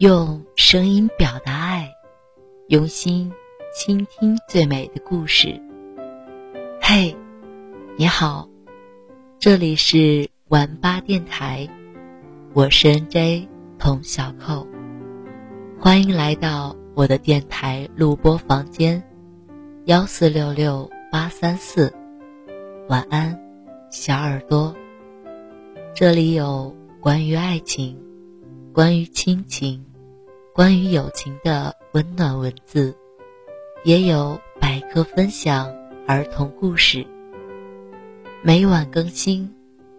用声音表达爱，用心倾听最美的故事。嘿，你好，这里是玩吧电台，我是 NJ 童小扣，欢迎来到我的电台录播房间，幺四六六八三四，晚安，小耳朵。这里有关于爱情、关于亲情、关于友情的温暖文字，也有百科分享、儿童故事。每晚更新，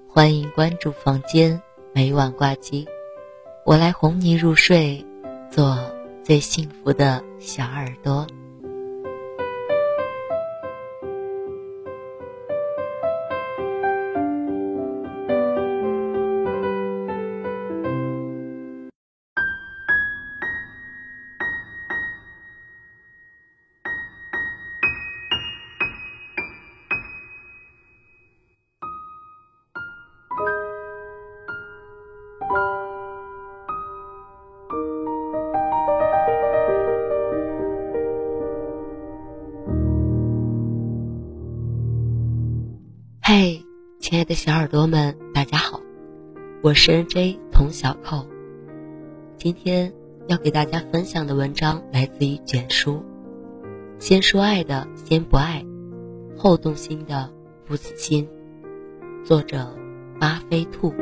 欢迎关注房间，每晚挂机，我来哄你入睡，做最幸福的小耳朵。嗨，亲爱的小耳朵们，大家好，我是 NJ 童小扣。今天要给大家分享的文章来自于简书。先说爱的先不爱，后动心的不死心。作者巴菲兔。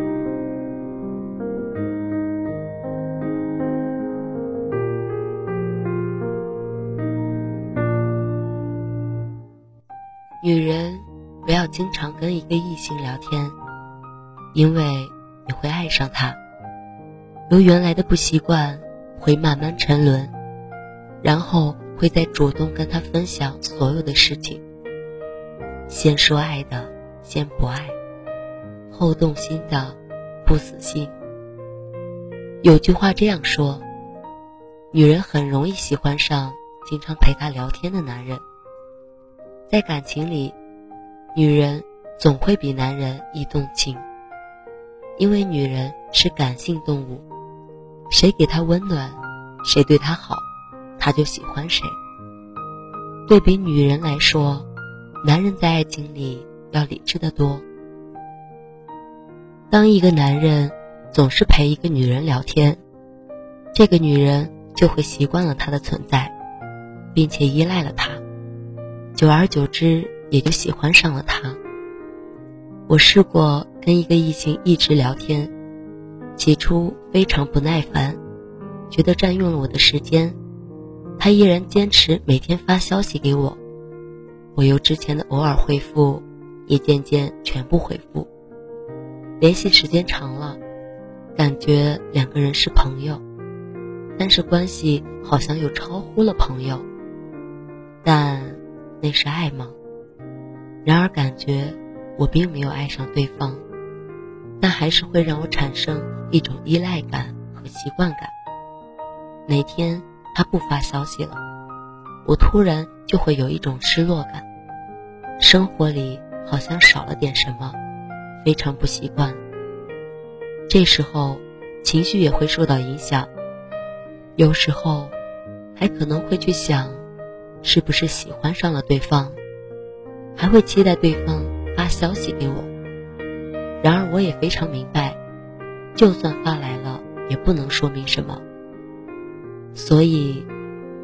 女人。经常跟一个异性聊天，因为你会爱上他。由原来的不习惯，会慢慢沉沦，然后会再主动跟他分享所有的事情。先说爱的，先不爱；后动心的，不死心。有句话这样说：女人很容易喜欢上经常陪她聊天的男人，在感情里。女人总会比男人易动情，因为女人是感性动物，谁给她温暖，谁对她好，她就喜欢谁。对比女人来说，男人在爱情里要理智的多。当一个男人总是陪一个女人聊天，这个女人就会习惯了他的存在，并且依赖了他，久而久之。也就喜欢上了他。我试过跟一个异性一直聊天，起初非常不耐烦，觉得占用了我的时间。他依然坚持每天发消息给我，我由之前的偶尔回复，也渐渐全部回复。联系时间长了，感觉两个人是朋友，但是关系好像又超乎了朋友。但那是爱吗？然而，感觉我并没有爱上对方，但还是会让我产生一种依赖感和习惯感。哪天他不发消息了，我突然就会有一种失落感，生活里好像少了点什么，非常不习惯。这时候情绪也会受到影响，有时候还可能会去想，是不是喜欢上了对方。还会期待对方发消息给我，然而我也非常明白，就算发来了，也不能说明什么。所以，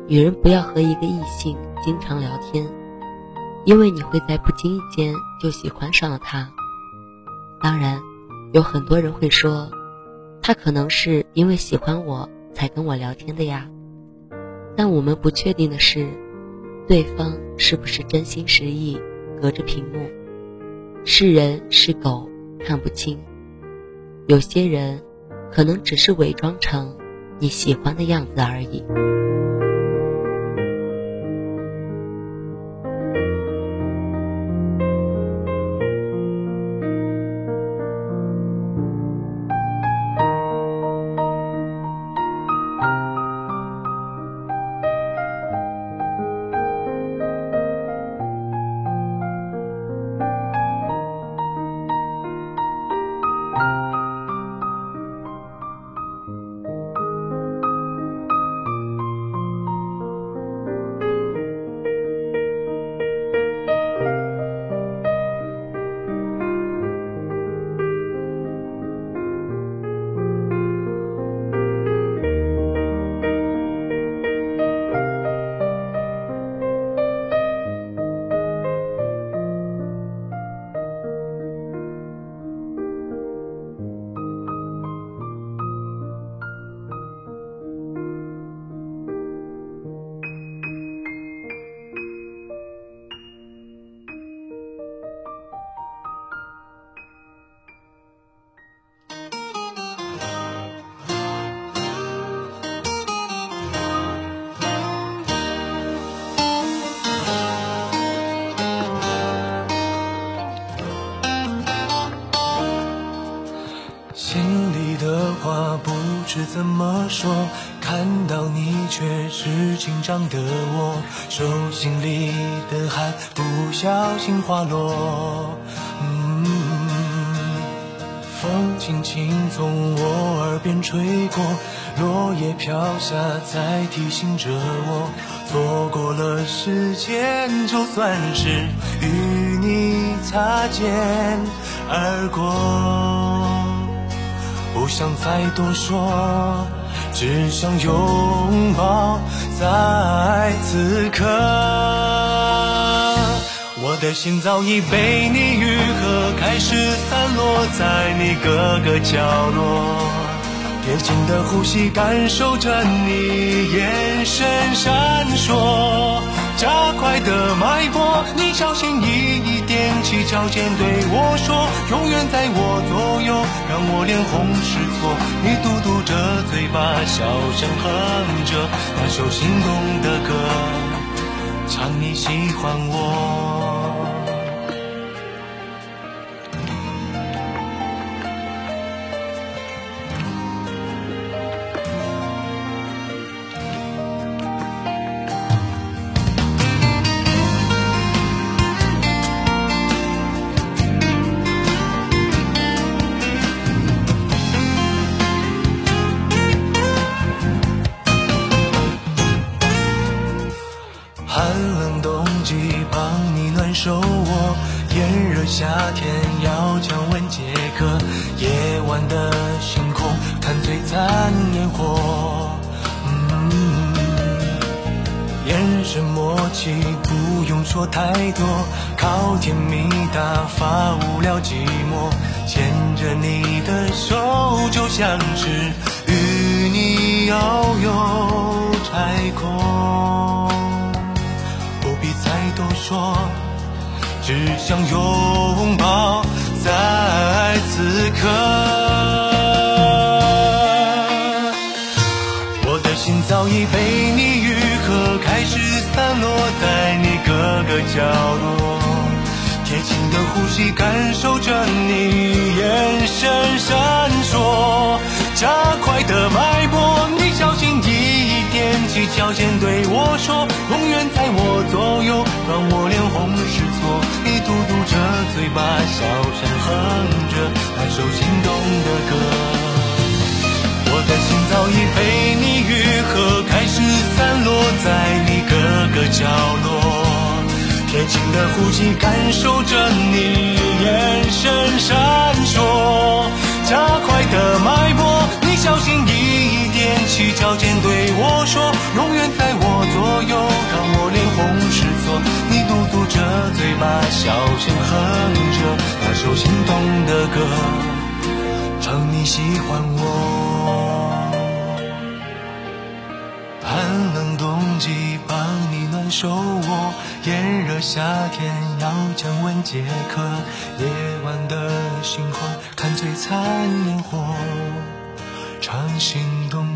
女人不要和一个异性经常聊天，因为你会在不经意间就喜欢上了他。当然，有很多人会说，他可能是因为喜欢我才跟我聊天的呀。但我们不确定的是，对方是不是真心实意。隔着屏幕，是人是狗看不清。有些人，可能只是伪装成你喜欢的样子而已。心里的话不知怎么说？看到你却是紧张的我，手心里的汗不小心滑落。嗯，风轻轻从我耳边吹过，落叶飘下在提醒着我，错过了时间，就算是与你擦肩而过。不想再多说，只想拥抱在此刻。我的心早已被你愈合，开始散落在你各个角落。贴近的呼吸，感受着你眼神闪烁。加快的脉搏，你小心翼翼踮起脚尖对我说：“永远在我左右，让我脸红失措。”你嘟嘟着嘴巴，小声哼着那首心动的歌，唱你喜欢我。手握，炎热夏天要降温解渴。夜晚的星空看璀璨烟火，嗯，眼神默契不用说太多，靠甜蜜打发无聊寂寞。牵着你的手就像是与你遨游太空。不必再多说，只想拥抱在此刻。我的心早已被你愈合，开始散落在你各个角落。贴近的呼吸，感受着你眼神闪烁，加快的脉搏，你小心翼翼踮起脚尖对我说：“永远在我左右，让我脸红。”把，小声哼着那首心动的歌。我的心早已被你愈合，开始散落在你各个角落。贴近的呼吸，感受着你眼神闪烁，加快的脉搏，你小心翼翼踮起脚尖对我说：“永远在着嘴巴，小声哼着那首心动的歌，唱你喜欢我。寒冷冬季帮你暖手窝，炎热夏天要降温解渴。夜晚的星空看璀璨烟火，唱心动。